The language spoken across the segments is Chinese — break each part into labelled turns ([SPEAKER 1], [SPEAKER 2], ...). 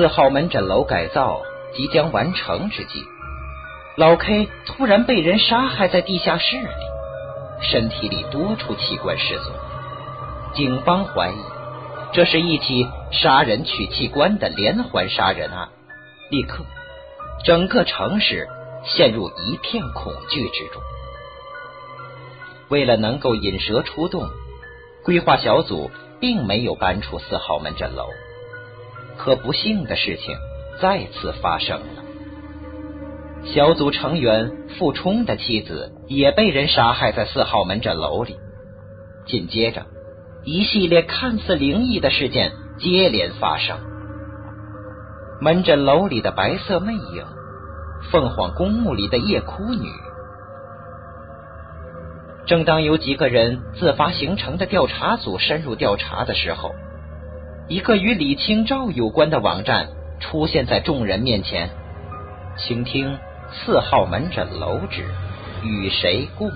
[SPEAKER 1] 四号门诊楼改造即将完成之际，老 K 突然被人杀害在地下室里，身体里多处器官失踪。警方怀疑这是一起杀人取器官的连环杀人案。立刻，整个城市陷入一片恐惧之中。为了能够引蛇出洞，规划小组并没有搬出四号门诊楼。可不幸的事情再次发生了，小组成员傅冲的妻子也被人杀害在四号门诊楼里。紧接着，一系列看似灵异的事件接连发生。门诊楼里的白色魅影，凤凰公墓里的夜哭女。正当有几个人自发形成的调查组深入调查的时候。一个与李清照有关的网站出现在众人面前，请听四号门诊楼址与谁共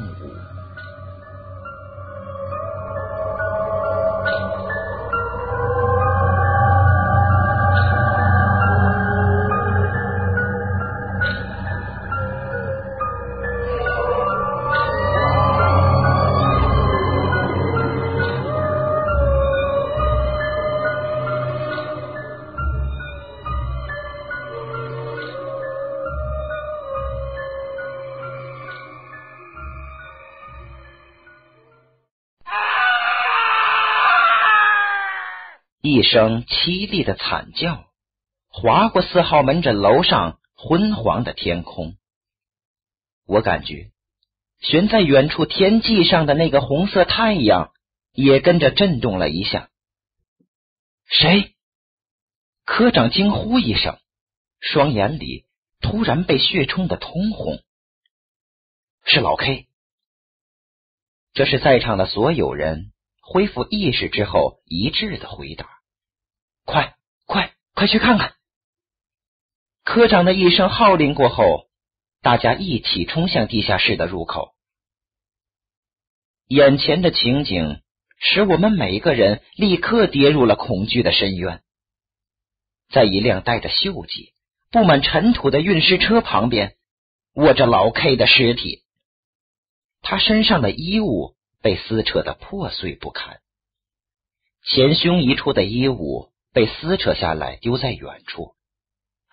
[SPEAKER 1] 一声凄厉的惨叫，划过四号门诊楼上昏黄的天空。我感觉悬在远处天际上的那个红色太阳也跟着震动了一下。谁？科长惊呼一声，双眼里突然被血冲的通红。是老 K。这是在场的所有人恢复意识之后一致的回答。快快快去看看！科长的一声号令过后，大家一起冲向地下室的入口。眼前的情景使我们每一个人立刻跌入了恐惧的深渊。在一辆带着锈迹、布满尘土的运尸车旁边，卧着老 K 的尸体。他身上的衣物被撕扯的破碎不堪，前胸一处的衣物。被撕扯下来，丢在远处，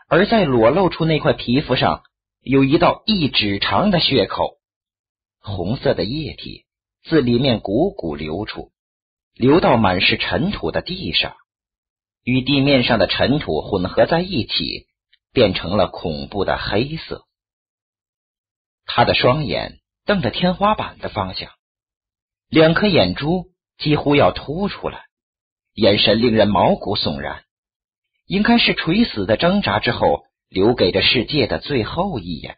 [SPEAKER 1] 而在裸露出那块皮肤上，有一道一指长的血口，红色的液体自里面汩汩流出，流到满是尘土的地上，与地面上的尘土混合在一起，变成了恐怖的黑色。他的双眼瞪着天花板的方向，两颗眼珠几乎要凸出来。眼神令人毛骨悚然，应该是垂死的挣扎之后留给这世界的最后一眼，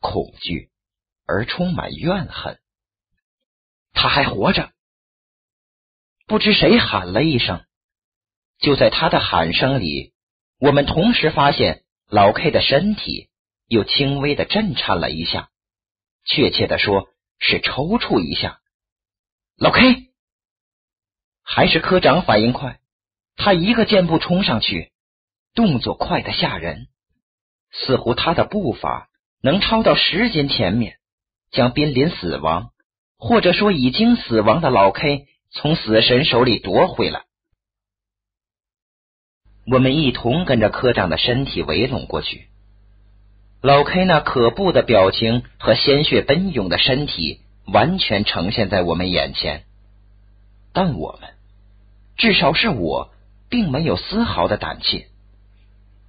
[SPEAKER 1] 恐惧而充满怨恨。他还活着，不知谁喊了一声，就在他的喊声里，我们同时发现老 K 的身体又轻微的震颤了一下，确切的说是抽搐一下。老 K。还是科长反应快，他一个箭步冲上去，动作快得吓人，似乎他的步伐能超到时间前面，将濒临死亡或者说已经死亡的老 K 从死神手里夺回来。我们一同跟着科长的身体围拢过去，老 K 那可怖的表情和鲜血奔涌的身体完全呈现在我们眼前，但我们。至少是我，并没有丝毫的胆怯。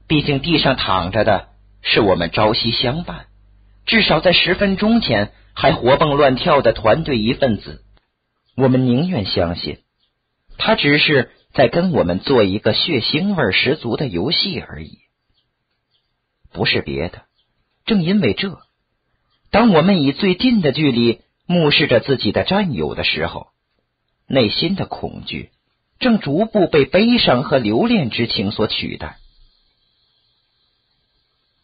[SPEAKER 1] 毕竟地上躺着的是我们朝夕相伴，至少在十分钟前还活蹦乱跳的团队一份子。我们宁愿相信，他只是在跟我们做一个血腥味十足的游戏而已，不是别的。正因为这，当我们以最近的距离目视着自己的战友的时候，内心的恐惧。正逐步被悲伤和留恋之情所取代，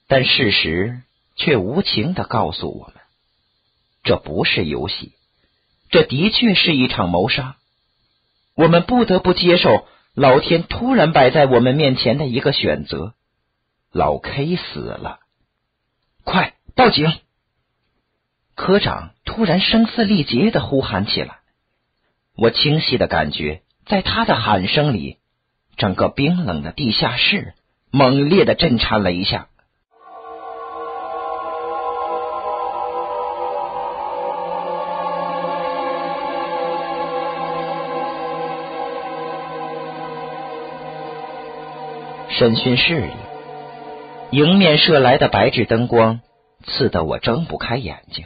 [SPEAKER 1] 但事实却无情的告诉我们，这不是游戏，这的确是一场谋杀。我们不得不接受老天突然摆在我们面前的一个选择：老 K 死了。快报警！科长突然声嘶力竭的呼喊起来。我清晰的感觉，在他的喊声里，整个冰冷的地下室猛烈的震颤了一下。审讯室里，迎面射来的白炽灯光刺得我睁不开眼睛。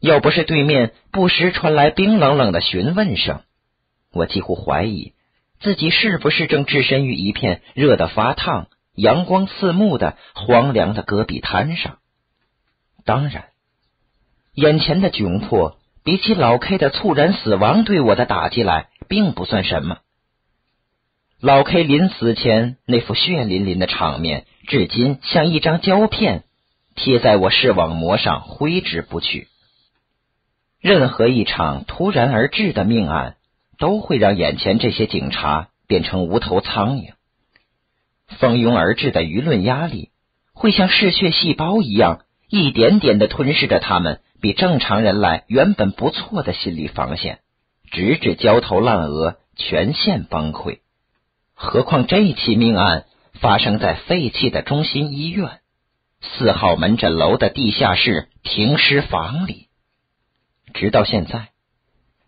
[SPEAKER 1] 要不是对面不时传来冰冷冷的询问声，我几乎怀疑自己是不是正置身于一片热得发烫、阳光刺目的荒凉的戈壁滩上。当然，眼前的窘迫比起老 K 的猝然死亡对我的打击来，并不算什么。老 K 临死前那副血淋淋的场面，至今像一张胶片贴在我视网膜上，挥之不去。任何一场突然而至的命案，都会让眼前这些警察变成无头苍蝇。蜂拥而至的舆论压力，会像嗜血细胞一样，一点点的吞噬着他们比正常人来原本不错的心理防线，直至焦头烂额，全线崩溃。何况这起命案发生在废弃的中心医院四号门诊楼的地下室停尸房里，直到现在，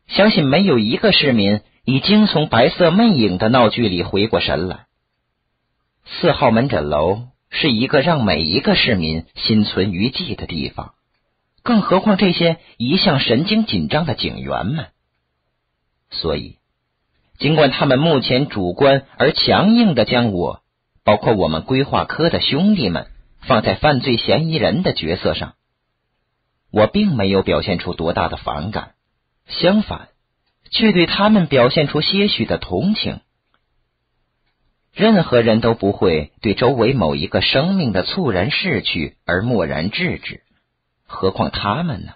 [SPEAKER 1] 相信没有一个市民已经从白色魅影的闹剧里回过神来。四号门诊楼是一个让每一个市民心存余悸的地方，更何况这些一向神经紧张的警员们，所以。尽管他们目前主观而强硬的将我，包括我们规划科的兄弟们放在犯罪嫌疑人的角色上，我并没有表现出多大的反感，相反，却对他们表现出些许的同情。任何人都不会对周围某一个生命的猝然逝去而漠然置之，何况他们呢？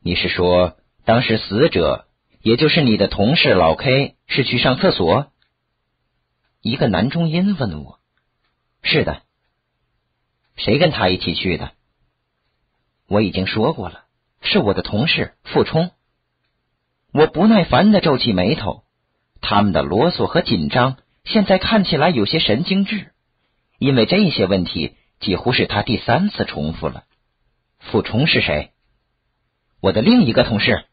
[SPEAKER 1] 你是说，当时死者？也就是你的同事老 K 是去上厕所？一个男中音问我：“是的，谁跟他一起去的？”我已经说过了，是我的同事傅冲。我不耐烦的皱起眉头，他们的啰嗦和紧张现在看起来有些神经质，因为这些问题几乎是他第三次重复了。傅冲是谁？我的另一个同事。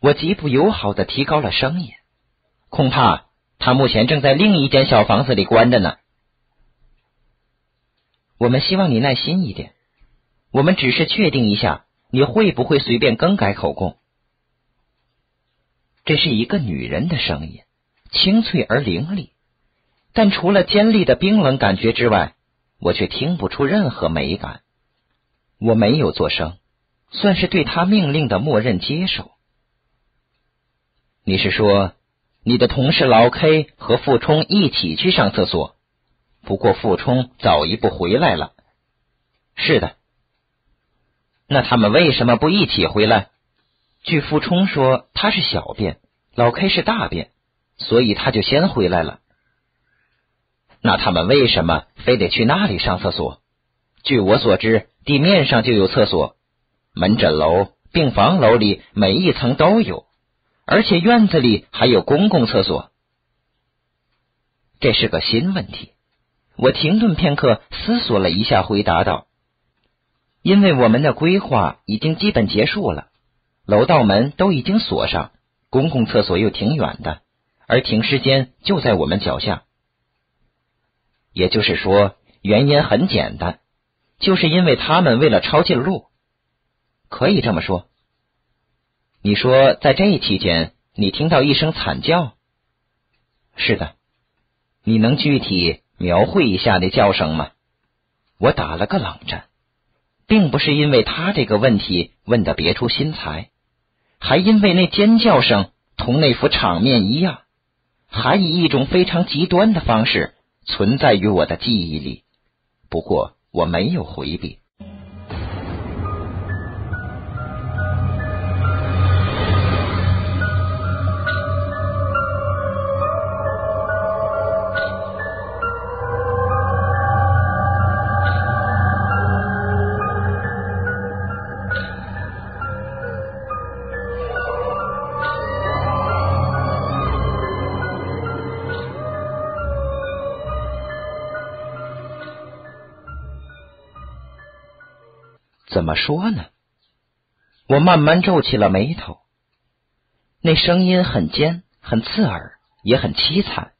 [SPEAKER 1] 我极不友好的提高了声音，恐怕他目前正在另一间小房子里关着呢。我们希望你耐心一点，我们只是确定一下你会不会随便更改口供。这是一个女人的声音，清脆而凌厉，但除了尖利的冰冷感觉之外，我却听不出任何美感。我没有作声，算是对他命令的默认接受。你是说，你的同事老 K 和傅冲一起去上厕所？不过傅冲早一步回来了。是的。那他们为什么不一起回来？据傅冲说，他是小便，老 K 是大便，所以他就先回来了。那他们为什么非得去那里上厕所？据我所知，地面上就有厕所，门诊楼、病房楼里每一层都有。而且院子里还有公共厕所，这是个新问题。我停顿片刻，思索了一下，回答道：“因为我们的规划已经基本结束了，楼道门都已经锁上，公共厕所又挺远的，而停尸间就在我们脚下。也就是说，原因很简单，就是因为他们为了抄近路，可以这么说。”你说，在这期间，你听到一声惨叫？是的，你能具体描绘一下那叫声吗？我打了个冷战，并不是因为他这个问题问的别出心裁，还因为那尖叫声同那幅场面一样，还以一种非常极端的方式存在于我的记忆里。不过我没有回避。怎么说呢？我慢慢皱起了眉头。那声音很尖，很刺耳，也很凄惨，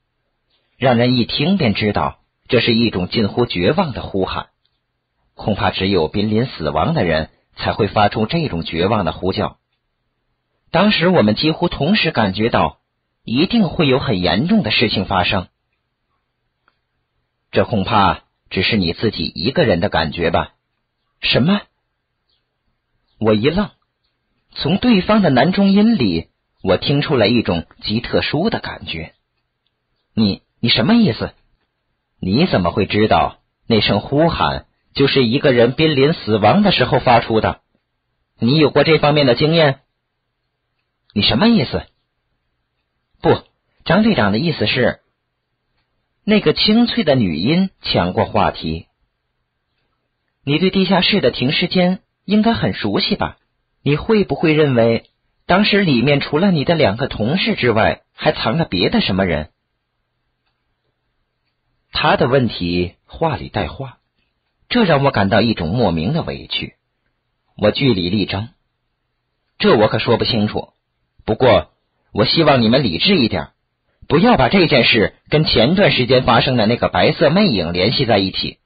[SPEAKER 1] 让人一听便知道这是一种近乎绝望的呼喊。恐怕只有濒临死亡的人才会发出这种绝望的呼叫。当时我们几乎同时感觉到，一定会有很严重的事情发生。这恐怕只是你自己一个人的感觉吧？什么？我一愣，从对方的男中音里，我听出来一种极特殊的感觉。你你什么意思？你怎么会知道那声呼喊就是一个人濒临死亡的时候发出的？你有过这方面的经验？你什么意思？不，张队长的意思是，那个清脆的女音抢过话题。你对地下室的停尸间应该很熟悉吧？你会不会认为，当时里面除了你的两个同事之外，还藏了别的什么人？他的问题话里带话，这让我感到一种莫名的委屈。我据理力争，这我可说不清楚。不过，我希望你们理智一点，不要把这件事跟前段时间发生的那个白色魅影联系在一起。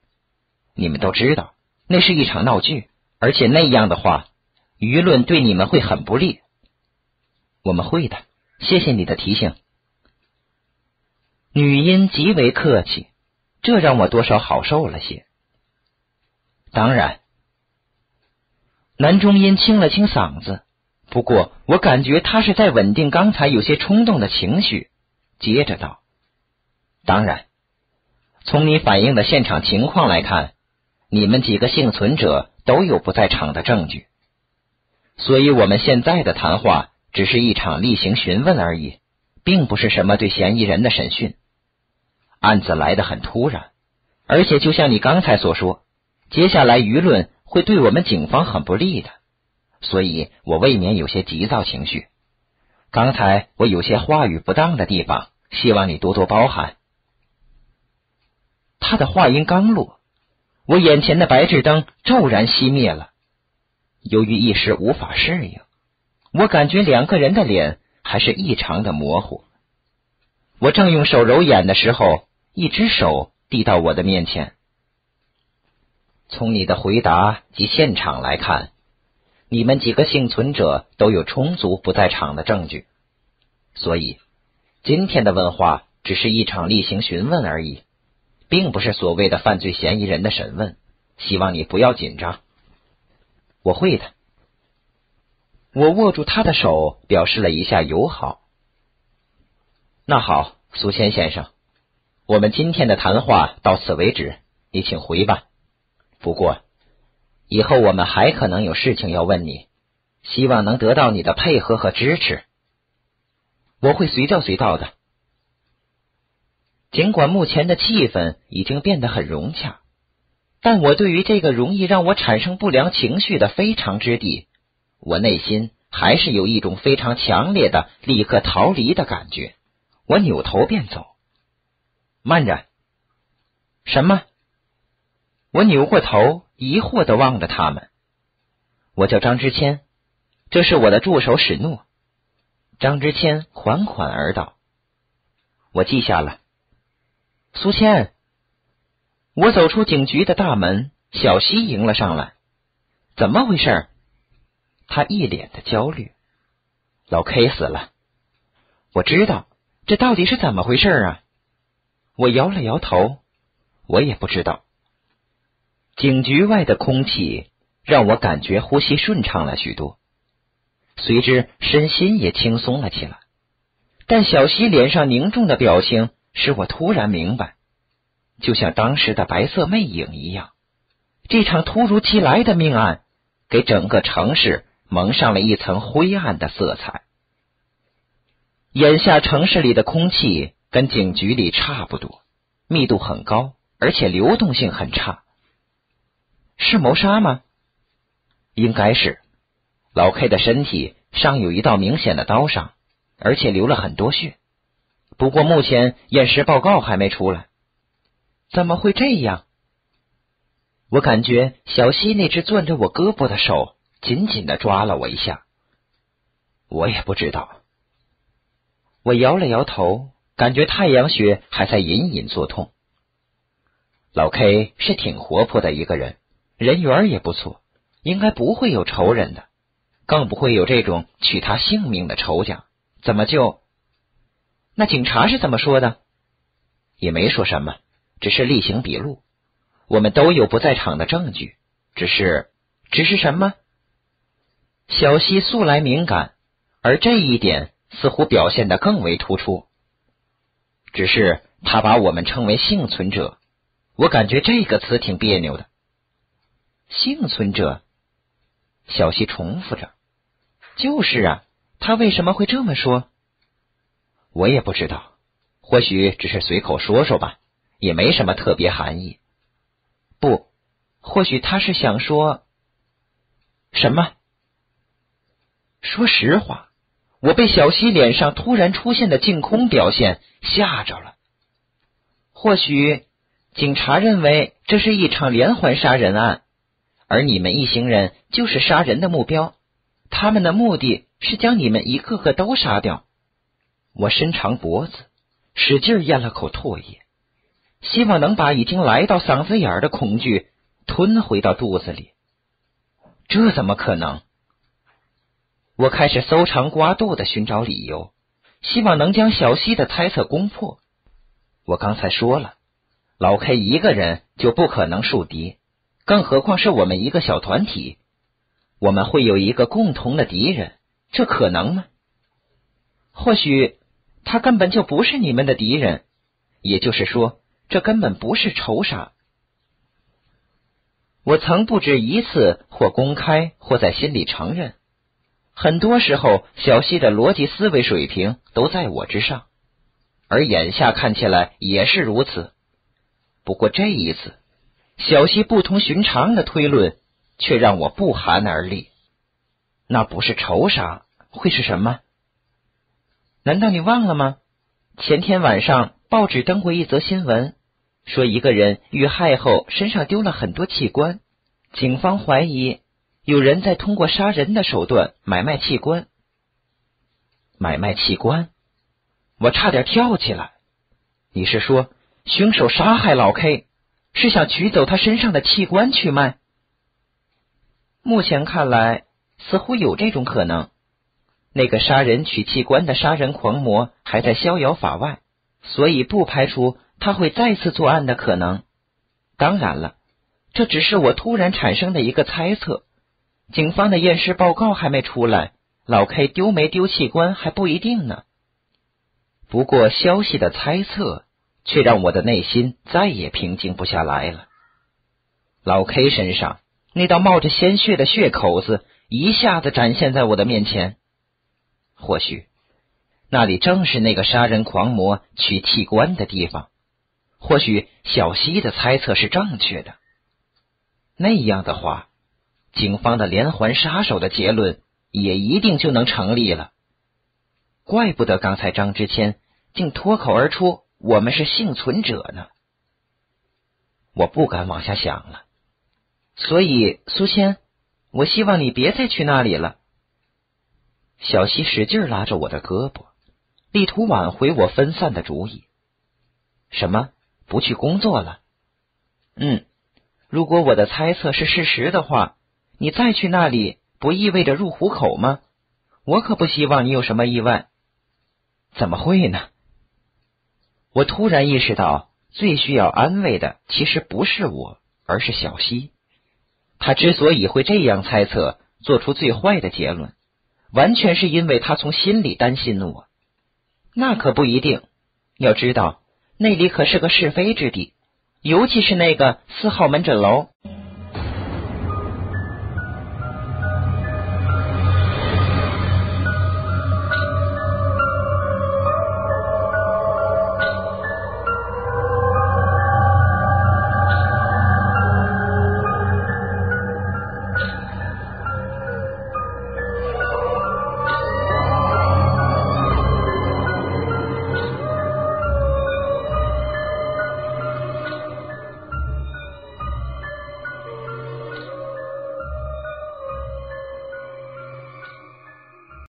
[SPEAKER 1] 你们都知道，那是一场闹剧，而且那样的话，舆论对你们会很不利。我们会的，谢谢你的提醒。女音极为客气，这让我多少好受了些。当然，男中音清了清嗓子。不过，我感觉他是在稳定刚才有些冲动的情绪。接着道：“当然，从你反映的现场情况来看，你们几个幸存者都有不在场的证据，所以我们现在的谈话只是一场例行询问而已，并不是什么对嫌疑人的审讯。案子来得很突然，而且就像你刚才所说，接下来舆论会对我们警方很不利的。”所以我未免有些急躁情绪，刚才我有些话语不当的地方，希望你多多包涵。他的话音刚落，我眼前的白炽灯骤然熄灭了。由于一时无法适应，我感觉两个人的脸还是异常的模糊。我正用手揉眼的时候，一只手递到我的面前。从你的回答及现场来看。你们几个幸存者都有充足不在场的证据，所以今天的问话只是一场例行询问而已，并不是所谓的犯罪嫌疑人的审问。希望你不要紧张。我会的。我握住他的手，表示了一下友好。那好，苏谦先生，我们今天的谈话到此为止，你请回吧。不过。以后我们还可能有事情要问你，希望能得到你的配合和支持。我会随叫随到的。尽管目前的气氛已经变得很融洽，但我对于这个容易让我产生不良情绪的非常之地，我内心还是有一种非常强烈的立刻逃离的感觉。我扭头便走。慢着，什么？我扭过头。疑惑的望着他们，我叫张之谦，这是我的助手史诺。张之谦缓缓而道：“我记下了。”苏谦，我走出警局的大门，小西迎了上来。怎么回事？他一脸的焦虑。老 K 死了，我知道，这到底是怎么回事啊？我摇了摇头，我也不知道。警局外的空气让我感觉呼吸顺畅了许多，随之身心也轻松了起来。但小西脸上凝重的表情使我突然明白，就像当时的白色魅影一样，这场突如其来的命案给整个城市蒙上了一层灰暗的色彩。眼下城市里的空气跟警局里差不多，密度很高，而且流动性很差。是谋杀吗？应该是。老 K 的身体上有一道明显的刀伤，而且流了很多血。不过目前验尸报告还没出来。怎么会这样？我感觉小溪那只攥着我胳膊的手紧紧的抓了我一下。我也不知道。我摇了摇头，感觉太阳穴还在隐隐作痛。老 K 是挺活泼的一个人，人缘也不错，应该不会有仇人的，更不会有这种取他性命的仇家。怎么就？那警察是怎么说的？也没说什么，只是例行笔录。我们都有不在场的证据，只是，只是什么？小西素来敏感，而这一点似乎表现的更为突出。只是他把我们称为幸存者，我感觉这个词挺别扭的。幸存者，小西重复着。就是啊，他为什么会这么说？我也不知道，或许只是随口说说吧，也没什么特别含义。不，或许他是想说什么？说实话，我被小西脸上突然出现的净空表现吓着了。或许警察认为这是一场连环杀人案，而你们一行人就是杀人的目标，他们的目的是将你们一个个都杀掉。我伸长脖子，使劲咽了口唾液。希望能把已经来到嗓子眼的恐惧吞回到肚子里，这怎么可能？我开始搜肠刮肚的寻找理由，希望能将小西的猜测攻破。我刚才说了，老 K 一个人就不可能树敌，更何况是我们一个小团体，我们会有一个共同的敌人，这可能吗？或许他根本就不是你们的敌人，也就是说。这根本不是仇杀。我曾不止一次或公开或在心里承认，很多时候小西的逻辑思维水平都在我之上，而眼下看起来也是如此。不过这一次，小西不同寻常的推论却让我不寒而栗。那不是仇杀，会是什么？难道你忘了吗？前天晚上。报纸登过一则新闻，说一个人遇害后身上丢了很多器官，警方怀疑有人在通过杀人的手段买卖器官。买卖器官，我差点跳起来。你是说凶手杀害老 K 是想取走他身上的器官去卖？目前看来，似乎有这种可能。那个杀人取器官的杀人狂魔还在逍遥法外。所以不排除他会再次作案的可能。当然了，这只是我突然产生的一个猜测。警方的验尸报告还没出来，老 K 丢没丢器官还不一定呢。不过消息的猜测却让我的内心再也平静不下来了。老 K 身上那道冒着鲜血的血口子一下子展现在我的面前，或许。那里正是那个杀人狂魔取器官的地方。或许小西的猜测是正确的。那样的话，警方的连环杀手的结论也一定就能成立了。怪不得刚才张之谦竟脱口而出：“我们是幸存者呢。”我不敢往下想了。所以，苏谦，我希望你别再去那里了。小溪使劲拉着我的胳膊。力图挽回我分散的主意。什么？不去工作了？嗯，如果我的猜测是事实的话，你再去那里，不意味着入虎口吗？我可不希望你有什么意外。怎么会呢？我突然意识到，最需要安慰的其实不是我，而是小溪。他之所以会这样猜测，做出最坏的结论，完全是因为他从心里担心我。那可不一定。要知道，那里可是个是非之地，尤其是那个四号门诊楼。